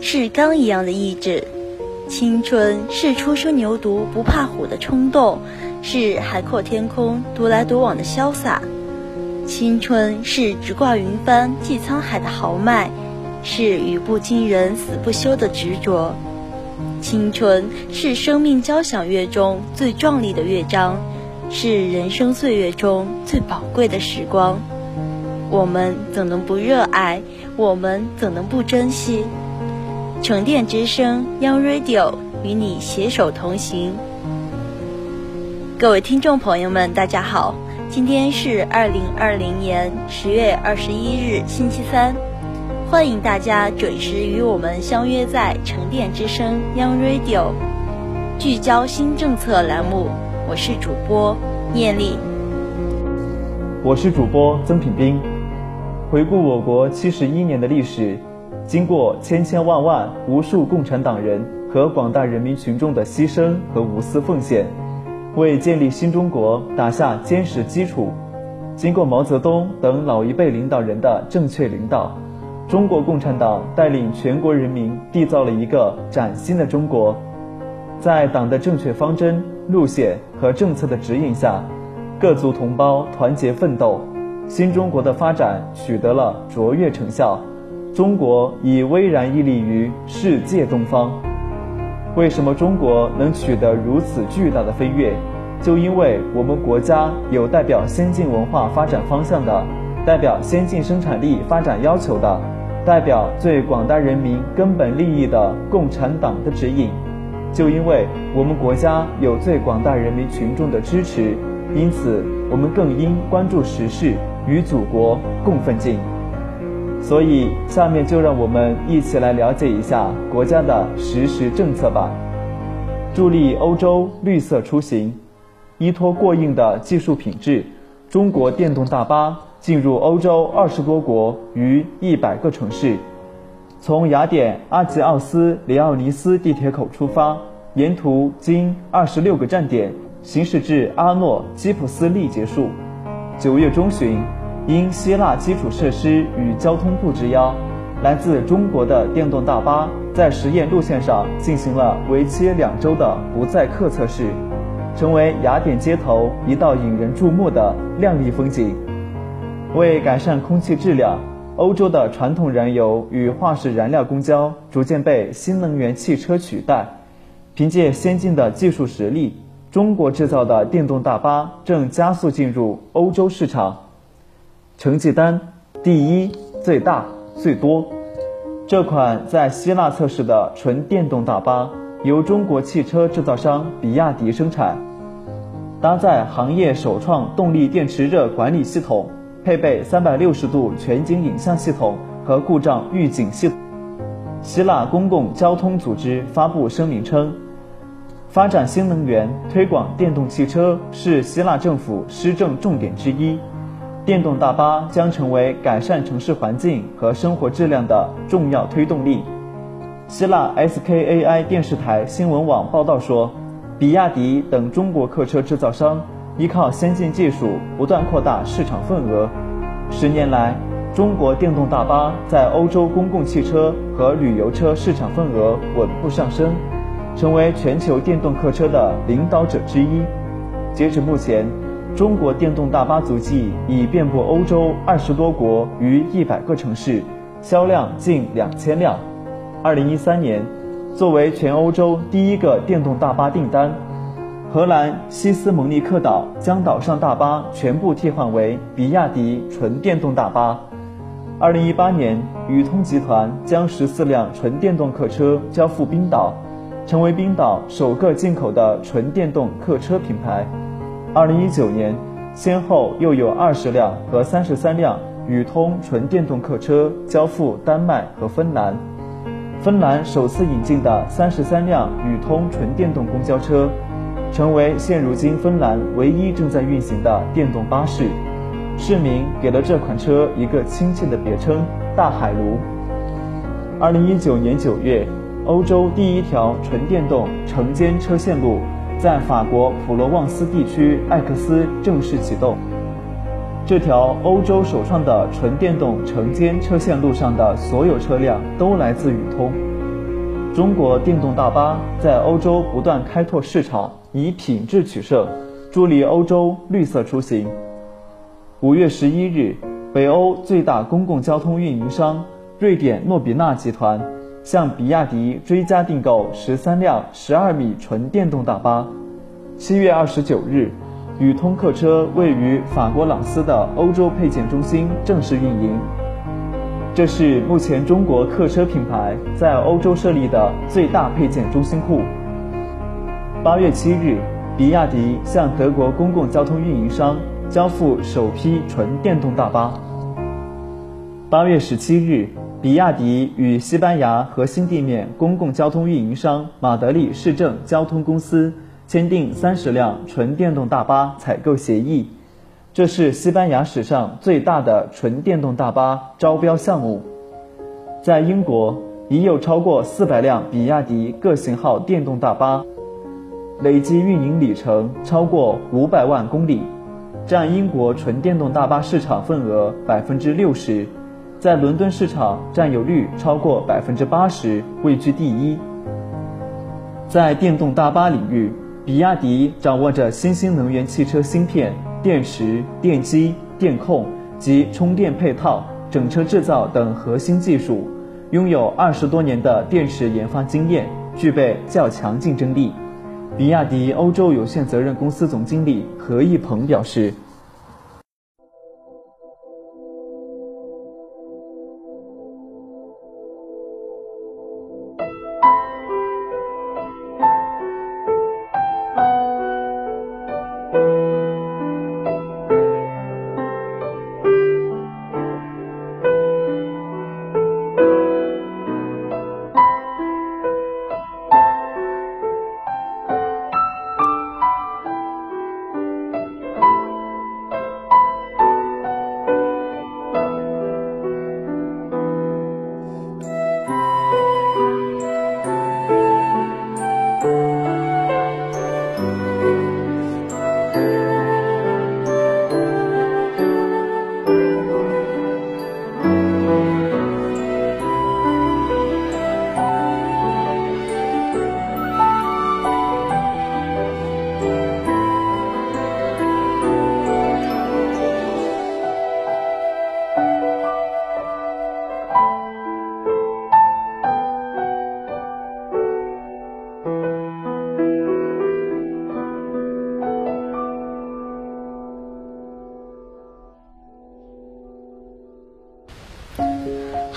是钢一样的意志。青春是初生牛犊不怕虎的冲动，是海阔天空独来独往的潇洒。青春是直挂云帆济沧海的豪迈，是语不惊人死不休的执着。青春是生命交响乐中最壮丽的乐章，是人生岁月中最宝贵的时光。我们怎能不热爱？我们怎能不珍惜？沉淀之声 Young Radio 与你携手同行。各位听众朋友们，大家好，今天是二零二零年十月二十一日，星期三，欢迎大家准时与我们相约在沉淀之声 Young Radio，聚焦新政策栏目。我是主播念丽，我是主播曾品斌。回顾我国七十一年的历史，经过千千万万无数共产党人和广大人民群众的牺牲和无私奉献，为建立新中国打下坚实基础。经过毛泽东等老一辈领导人的正确领导，中国共产党带领全国人民缔造了一个崭新的中国。在党的正确方针、路线和政策的指引下，各族同胞团结奋斗。新中国的发展取得了卓越成效，中国已巍然屹立于世界东方。为什么中国能取得如此巨大的飞跃？就因为我们国家有代表先进文化发展方向的、代表先进生产力发展要求的、代表最广大人民根本利益的共产党的指引。就因为我们国家有最广大人民群众的支持，因此我们更应关注时事。与祖国共奋进，所以下面就让我们一起来了解一下国家的实时政策吧。助力欧洲绿色出行，依托过硬的技术品质，中国电动大巴进入欧洲二十多国与一百个城市。从雅典阿吉奥斯里奥尼斯地铁口出发，沿途经二十六个站点，行驶至阿诺基普斯利结束。九月中旬。因希腊基础设施与交通部之邀，来自中国的电动大巴在实验路线上进行了为期两周的不载客测试，成为雅典街头一道引人注目的亮丽风景。为改善空气质量，欧洲的传统燃油与化石燃料公交逐渐被新能源汽车取代。凭借先进的技术实力，中国制造的电动大巴正加速进入欧洲市场。成绩单第一、最大、最多。这款在希腊测试的纯电动大巴由中国汽车制造商比亚迪生产，搭载行业首创动力电池热管理系统，配备三百六十度全景影像系统和故障预警系统。希腊公共交通组织发布声明称，发展新能源、推广电动汽车是希腊政府施政重点之一。电动大巴将成为改善城市环境和生活质量的重要推动力。希腊 SKAI 电视台新闻网报道说，比亚迪等中国客车制造商依靠先进技术不断扩大市场份额。十年来，中国电动大巴在欧洲公共汽车和旅游车市场份额稳步上升，成为全球电动客车的领导者之一。截止目前。中国电动大巴足迹已遍布欧洲二十多国与一百个城市，销量近两千辆。二零一三年，作为全欧洲第一个电动大巴订单，荷兰西斯蒙尼克岛将岛上大巴全部替换为比亚迪纯电动大巴。二零一八年，宇通集团将十四辆纯电动客车交付冰岛，成为冰岛首个进口的纯电动客车品牌。二零一九年，先后又有二十辆和三十三辆宇通纯电动客车交付丹麦和芬兰。芬兰首次引进的三十三辆宇通纯电动公交车，成为现如今芬兰唯一正在运行的电动巴士。市民给了这款车一个亲切的别称“大海炉”。二零一九年九月，欧洲第一条纯电动城间车线路在法国普罗旺斯地区艾克斯正式启动。这条欧洲首创的纯电动城间车线路上的所有车辆都来自宇通。中国电动大巴在欧洲不断开拓市场，以品质取胜，助力欧洲绿色出行。五月十一日，北欧最大公共交通运营商瑞典诺比纳集团向比亚迪追加订购十三辆十二米纯电动大巴。七月二十九日，宇通客车位于法国朗斯的欧洲配件中心正式运营。这是目前中国客车品牌在欧洲设立的最大配件中心库。八月七日，比亚迪向德国公共交通运营商。交付首批纯电动大巴。八月十七日，比亚迪与西班牙核心地面公共交通运营商马德里市政交通公司签订三十辆纯电动大巴采购协议，这是西班牙史上最大的纯电动大巴招标项目。在英国，已有超过四百辆比亚迪各型号电动大巴，累计运营里程超过五百万公里。占英国纯电动大巴市场份额百分之六十，在伦敦市场占有率超过百分之八十，位居第一。在电动大巴领域，比亚迪掌握着新兴能源汽车芯片、电池、电机、电控及充电配套、整车制造等核心技术，拥有二十多年的电池研发经验，具备较强竞争力。比亚迪欧洲有限责任公司总经理何一鹏表示。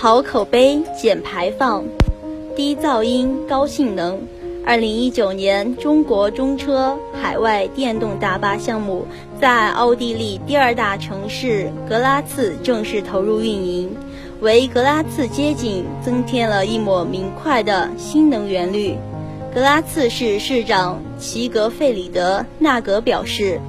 好口碑，减排放，低噪音，高性能。二零一九年，中国中车海外电动大巴项目在奥地利第二大城市格拉茨正式投入运营，为格拉茨街景增添了一抹明快的新能源绿。格拉茨市市长齐格费里德纳格表示，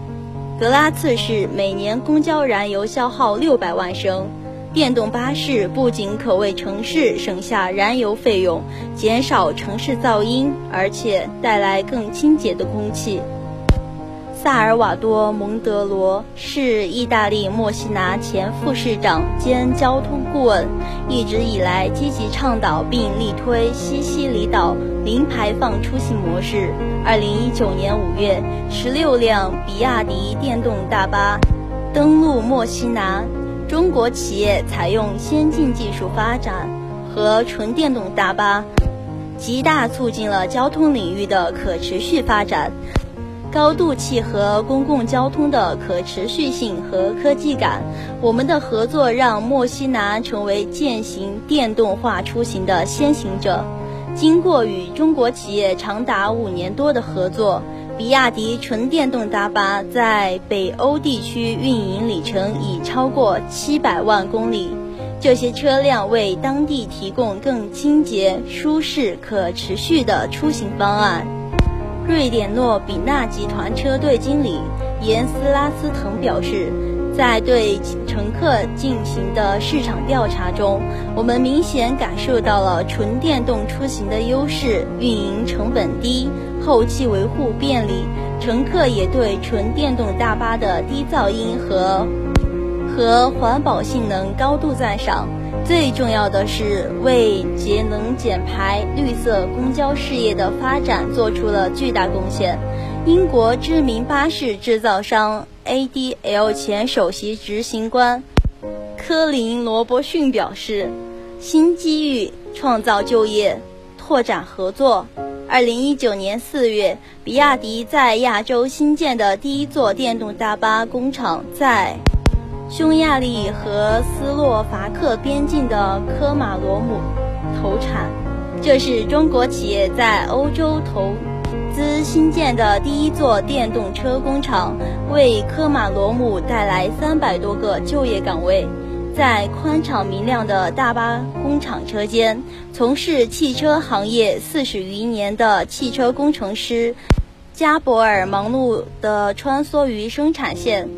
格拉茨市每年公交燃油消耗六百万升。电动巴士不仅可为城市省下燃油费用，减少城市噪音，而且带来更清洁的空气。萨尔瓦多·蒙德罗是意大利墨西拿前副市长兼交通顾问，一直以来积极倡导并力推西西里岛零排放出行模式。二零一九年五月，十六辆比亚迪电动大巴登陆墨西拿。中国企业采用先进技术发展和纯电动大巴，极大促进了交通领域的可持续发展，高度契合公共交通的可持续性和科技感。我们的合作让墨西拿成为践行电动化出行的先行者。经过与中国企业长达五年多的合作。比亚迪纯电动大巴在北欧地区运营里程已超过七百万公里，这些车辆为当地提供更清洁、舒适、可持续的出行方案。瑞典诺比纳集团车队经理严斯拉斯滕表示，在对乘客进行的市场调查中，我们明显感受到了纯电动出行的优势：运营成本低，后期维护便利。乘客也对纯电动大巴的低噪音和和环保性能高度赞赏。最重要的是，为节能减排、绿色公交事业的发展做出了巨大贡献。英国知名巴士制造商 ADL 前首席执行官科林·罗伯逊表示：“新机遇创造就业，拓展合作。”二零一九年四月，比亚迪在亚洲新建的第一座电动大巴工厂在匈牙利和斯洛伐克边境的科马罗姆投产。这是中国企业在欧洲投资新建的第一座电动车工厂，为科马罗姆带来三百多个就业岗位。在宽敞明亮的大巴工厂车间，从事汽车行业四十余年的汽车工程师加博尔忙碌地穿梭于生产线。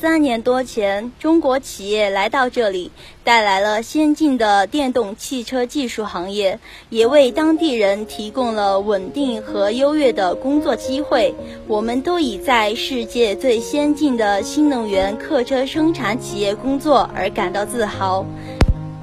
三年多前，中国企业来到这里，带来了先进的电动汽车技术行业，也为当地人提供了稳定和优越的工作机会。我们都以在世界最先进的新能源客车生产企业工作而感到自豪。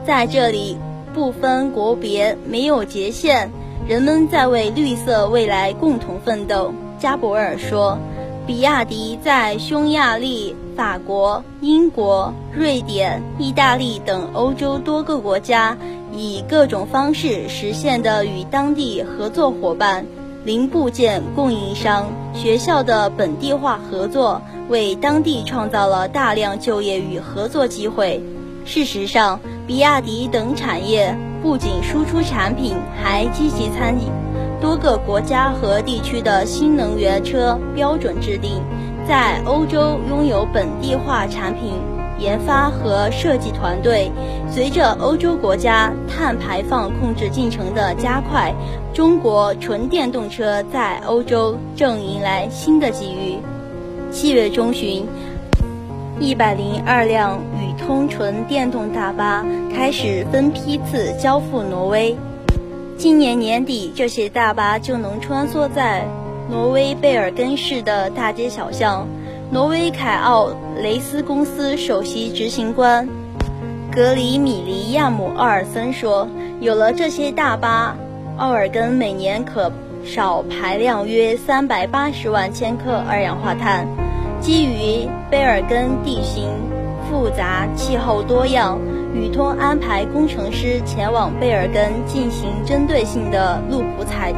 在这里，不分国别，没有界限，人们在为绿色未来共同奋斗。加博尔说。比亚迪在匈牙利、法国、英国、瑞典、意大利等欧洲多个国家，以各种方式实现的与当地合作伙伴、零部件供应商、学校的本地化合作，为当地创造了大量就业与合作机会。事实上，比亚迪等产业不仅输出产品，还积极参与。多个国家和地区的新能源车标准制定，在欧洲拥有本地化产品研发和设计团队。随着欧洲国家碳排放控制进程的加快，中国纯电动车在欧洲正迎来新的机遇。七月中旬，一百零二辆宇通纯电动大巴开始分批次交付挪威。今年年底，这些大巴就能穿梭在挪威贝尔根市的大街小巷。挪威凯奥雷斯公司首席执行官格里米利亚姆·奥尔森说：“有了这些大巴，奥尔根每年可少排量约三百八十万千克二氧化碳。基于贝尔根地形复杂、气候多样。”宇通安排工程师前往贝尔根进行针对性的路谱采，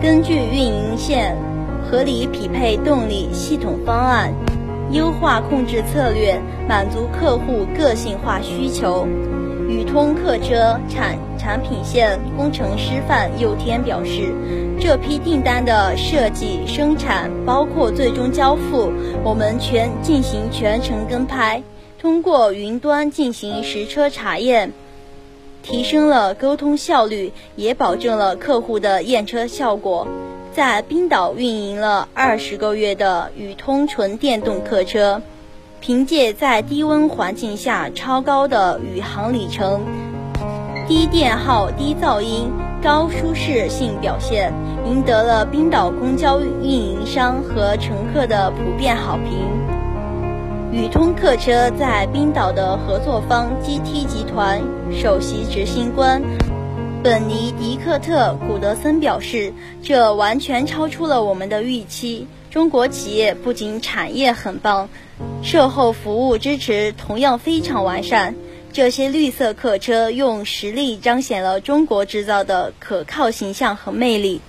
根据运营线合理匹配动力系统方案，优化控制策略，满足客户个性化需求。宇通客车产产品线工程师范佑天表示，这批订单的设计、生产，包括最终交付，我们全进行全程跟拍。通过云端进行实车查验，提升了沟通效率，也保证了客户的验车效果。在冰岛运营了二十个月的宇通纯电动客车，凭借在低温环境下超高的宇航里程、低电耗、低噪音、高舒适性表现，赢得了冰岛公交运营商和乘客的普遍好评。宇通客车在冰岛的合作方 GT 集团首席执行官本尼迪克特·古德森表示：“这完全超出了我们的预期。中国企业不仅产业很棒，售后服务支持同样非常完善。这些绿色客车用实力彰显了中国制造的可靠形象和魅力。”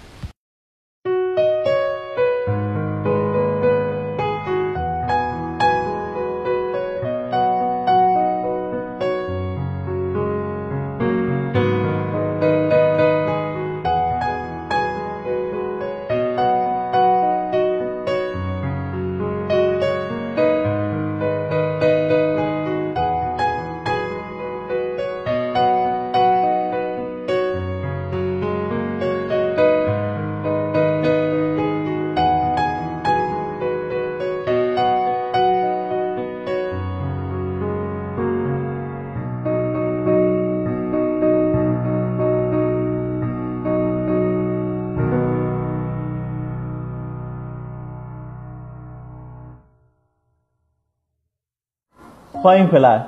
欢迎回来，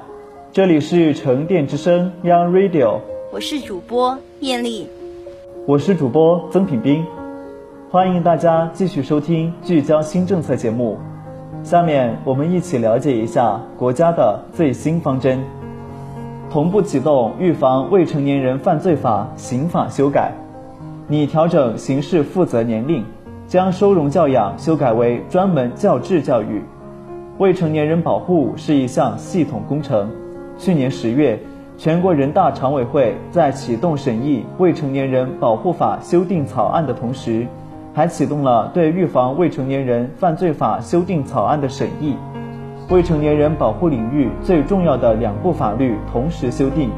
这里是沉淀之声 Young Radio，我是主播艳丽，我是主播曾品斌，欢迎大家继续收听聚焦新政策节目。下面我们一起了解一下国家的最新方针，同步启动预防未成年人犯罪法刑法修改，拟调整刑事负责年龄，将收容教养修改为专门教制教育。未成年人保护是一项系统工程。去年十月，全国人大常委会在启动审议《未成年人保护法》修订草案的同时，还启动了对预防未成年人犯罪法修订草案的审议，未成年人保护领域最重要的两部法律同时修订，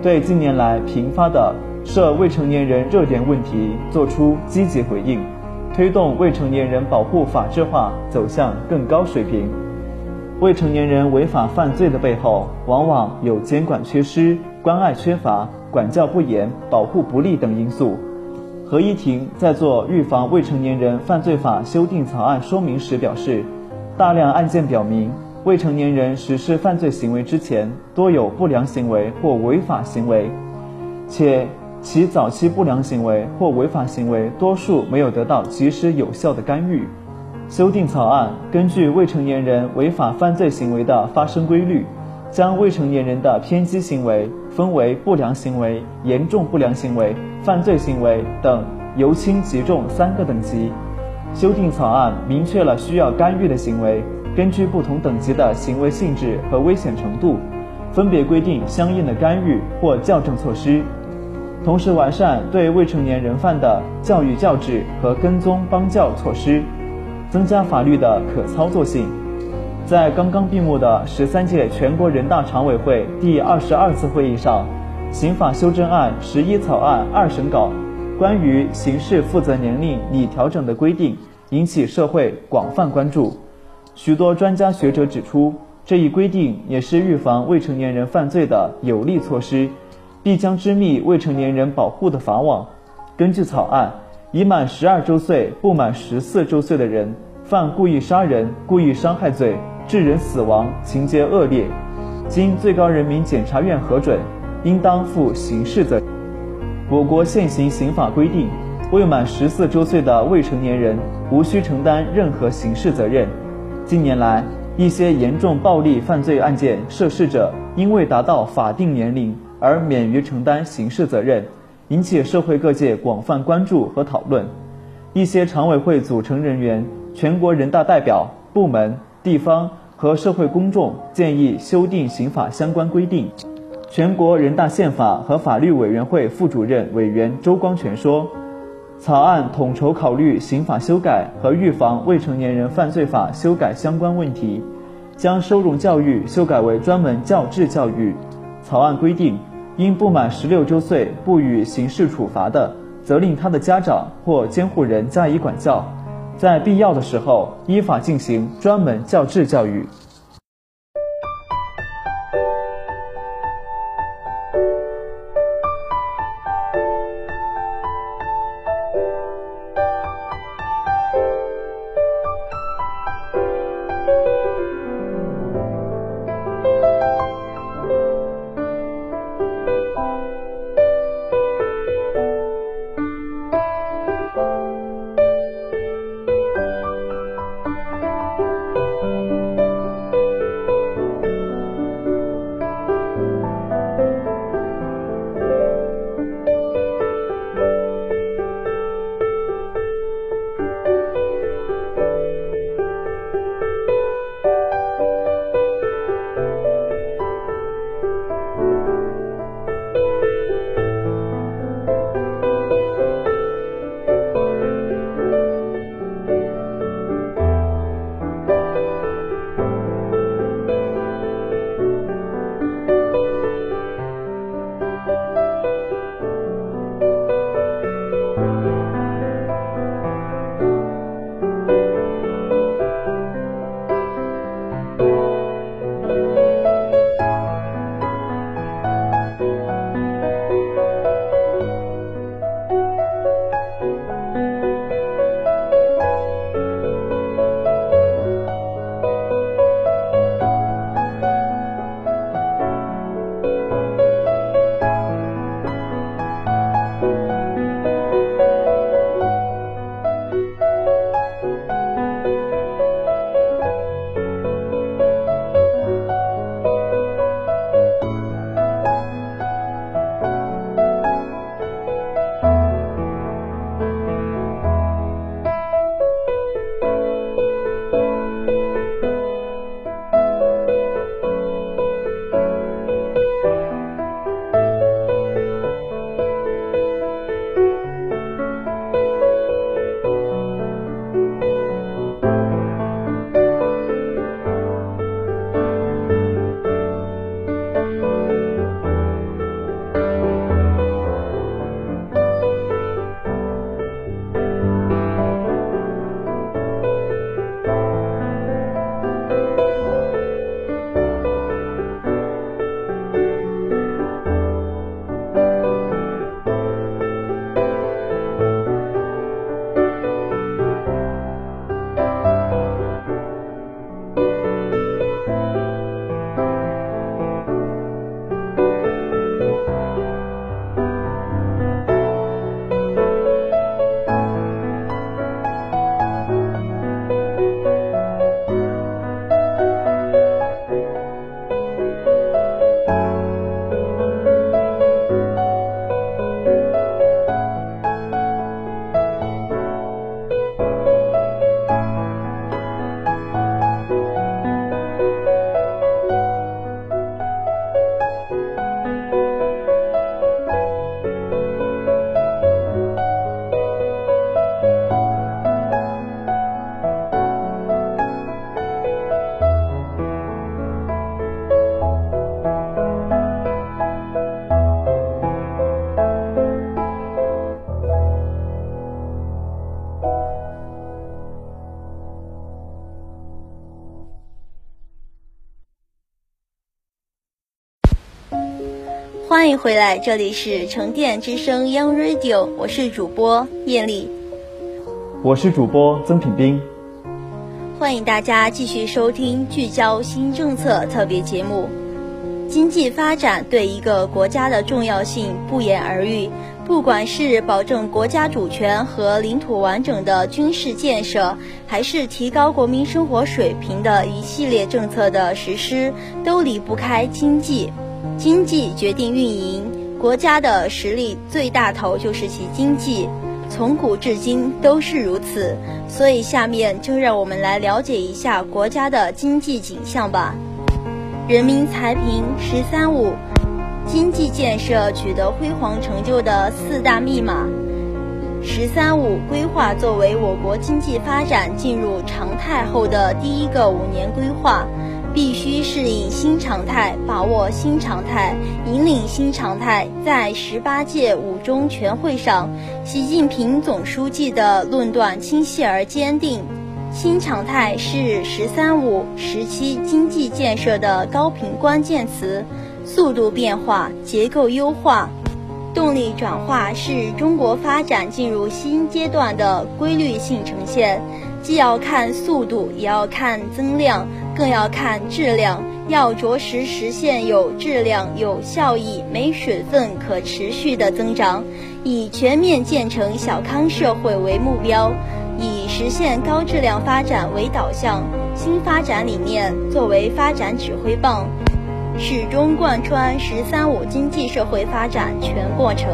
对近年来频发的涉未成年人热点问题作出积极回应，推动未成年人保护法制化走向更高水平。未成年人违法犯罪的背后，往往有监管缺失、关爱缺乏、管教不严、保护不力等因素。合议庭在做预防未成年人犯罪法修订草案说明时表示，大量案件表明，未成年人实施犯罪行为之前多有不良行为或违法行为，且其早期不良行为或违法行为多数没有得到及时有效的干预。修订草案根据未成年人违法犯罪行为的发生规律。将未成年人的偏激行为分为不良行为、严重不良行为、犯罪行为等由轻及重三个等级。修订草案明确了需要干预的行为，根据不同等级的行为性质和危险程度，分别规定相应的干预或校正措施。同时完善对未成年人犯的教育教治和跟踪帮教措施，增加法律的可操作性。在刚刚闭幕的十三届全国人大常委会第二十二次会议上，刑法修正案十一草案二审稿关于刑事负责年龄拟调整的规定引起社会广泛关注。许多专家学者指出，这一规定也是预防未成年人犯罪的有力措施，必将织密未成年人保护的法网。根据草案，已满十二周岁不满十四周岁的人犯故意杀人、故意伤害罪。致人死亡，情节恶劣，经最高人民检察院核准，应当负刑事责任。我国现行刑法规定，未满十四周岁的未成年人无需承担任何刑事责任。近年来，一些严重暴力犯罪案件涉事者因未达到法定年龄而免于承担刑事责任，引起社会各界广泛关注和讨论。一些常委会组成人员、全国人大代表、部门。地方和社会公众建议修订刑法相关规定。全国人大宪法和法律委员会副主任委员周光全说：“草案统筹考虑刑法修改和预防未成年人犯罪法修改相关问题，将收容教育修改为专门教治教育。草案规定，因不满十六周岁不予刑事处罚的，责令他的家长或监护人加以管教。”在必要的时候，依法进行专门教制教育。迎回来，这里是城电之声 Young Radio，我是主播艳丽，我是主播曾品斌。欢迎大家继续收听聚焦新政策特别节目。经济发展对一个国家的重要性不言而喻，不管是保证国家主权和领土完整的军事建设，还是提高国民生活水平的一系列政策的实施，都离不开经济。经济决定运营，国家的实力最大头就是其经济，从古至今都是如此。所以下面就让我们来了解一下国家的经济景象吧。人民财贫“十三五”，经济建设取得辉煌成就的四大密码。“十三五”规划作为我国经济发展进入常态后的第一个五年规划。必须适应新常态，把握新常态，引领新常态。在十八届五中全会上，习近平总书记的论断清晰而坚定：新常态是“十三五”时期经济建设的高频关键词，速度变化、结构优化、动力转化是中国发展进入新阶段的规律性呈现。既要看速度，也要看增量，更要看质量。要着实实现有质量、有效益、没水分、可持续的增长，以全面建成小康社会为目标，以实现高质量发展为导向。新发展理念作为发展指挥棒，始终贯穿“十三五”经济社会发展全过程。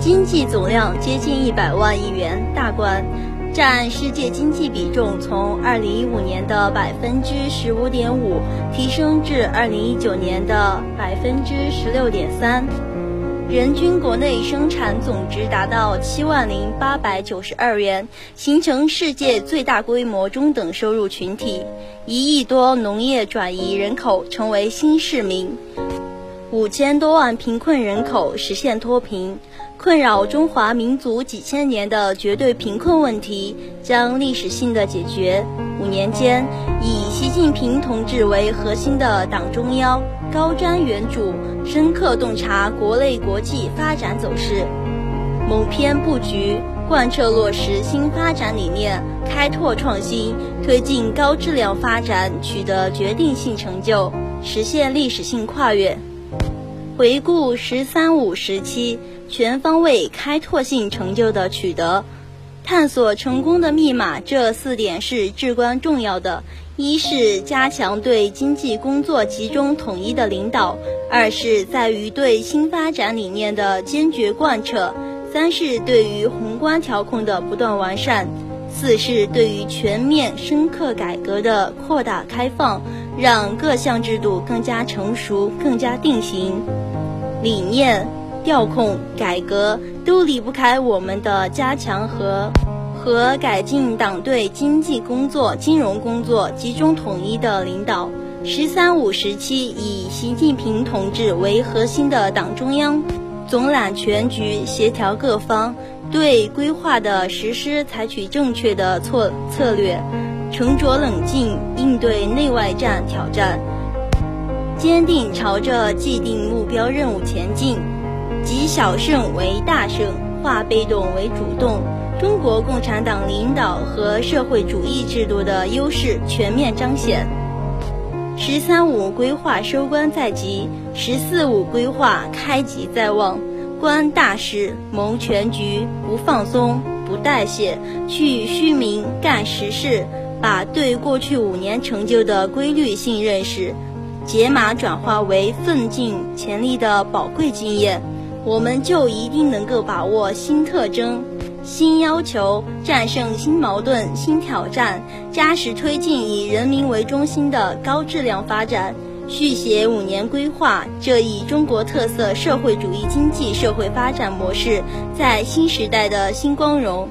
经济总量接近一百万亿元大关，占世界经济比重从二零一五年的百分之十五点五提升至二零一九年的百分之十六点三，人均国内生产总值达到七万零八百九十二元，形成世界最大规模中等收入群体，一亿多农业转移人口成为新市民，五千多万贫困人口实现脱贫。困扰中华民族几千年的绝对贫困问题将历史性的解决。五年间，以习近平同志为核心的党中央高瞻远瞩，深刻洞察国内国际发展走势，谋篇布局，贯彻落实新发展理念，开拓创新，推进高质量发展，取得决定性成就，实现历史性跨越。回顾“十三五”时期全方位开拓性成就的取得，探索成功的密码，这四点是至关重要的：一是加强对经济工作集中统一的领导；二是在于对新发展理念的坚决贯彻；三是对于宏观调控的不断完善；四是对于全面深刻改革的扩大开放。让各项制度更加成熟、更加定型，理念、调控、改革都离不开我们的加强和和改进党对经济工作、金融工作集中统一的领导。“十三五”时期，以习近平同志为核心的党中央总揽全局，协调各方，对规划的实施采取正确的策策略。沉着冷静应对内外战挑战，坚定朝着既定目标任务前进，集小胜为大胜，化被动为主动。中国共产党领导和社会主义制度的优势全面彰显。“十三五”规划收官在即，“十四五”规划开局在望。观大势，谋全局，不放松，不代谢，去虚名，干实事。把对过去五年成就的规律性认识，解码转化为奋进潜力的宝贵经验，我们就一定能够把握新特征、新要求，战胜新矛盾、新挑战，扎实推进以人民为中心的高质量发展，续写五年规划这一中国特色社会主义经济社会发展模式在新时代的新光荣。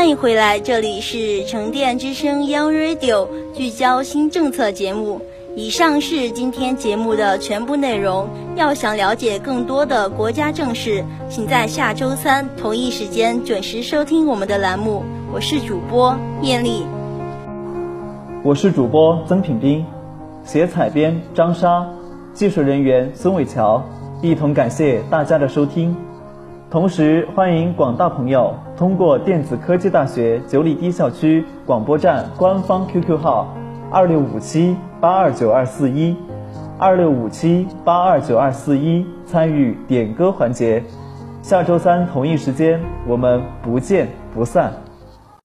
欢迎回来，这里是沉淀之声 Young Radio 聚焦新政策节目。以上是今天节目的全部内容。要想了解更多的国家政事，请在下周三同一时间准时收听我们的栏目。我是主播艳丽，我是主播曾品斌，写采编张莎，技术人员孙伟桥，一同感谢大家的收听。同时，欢迎广大朋友通过电子科技大学九里堤校区广播站官方 QQ 号二六五七八二九二四一二六五七八二九二四一参与点歌环节。下周三同一时间，我们不见不散。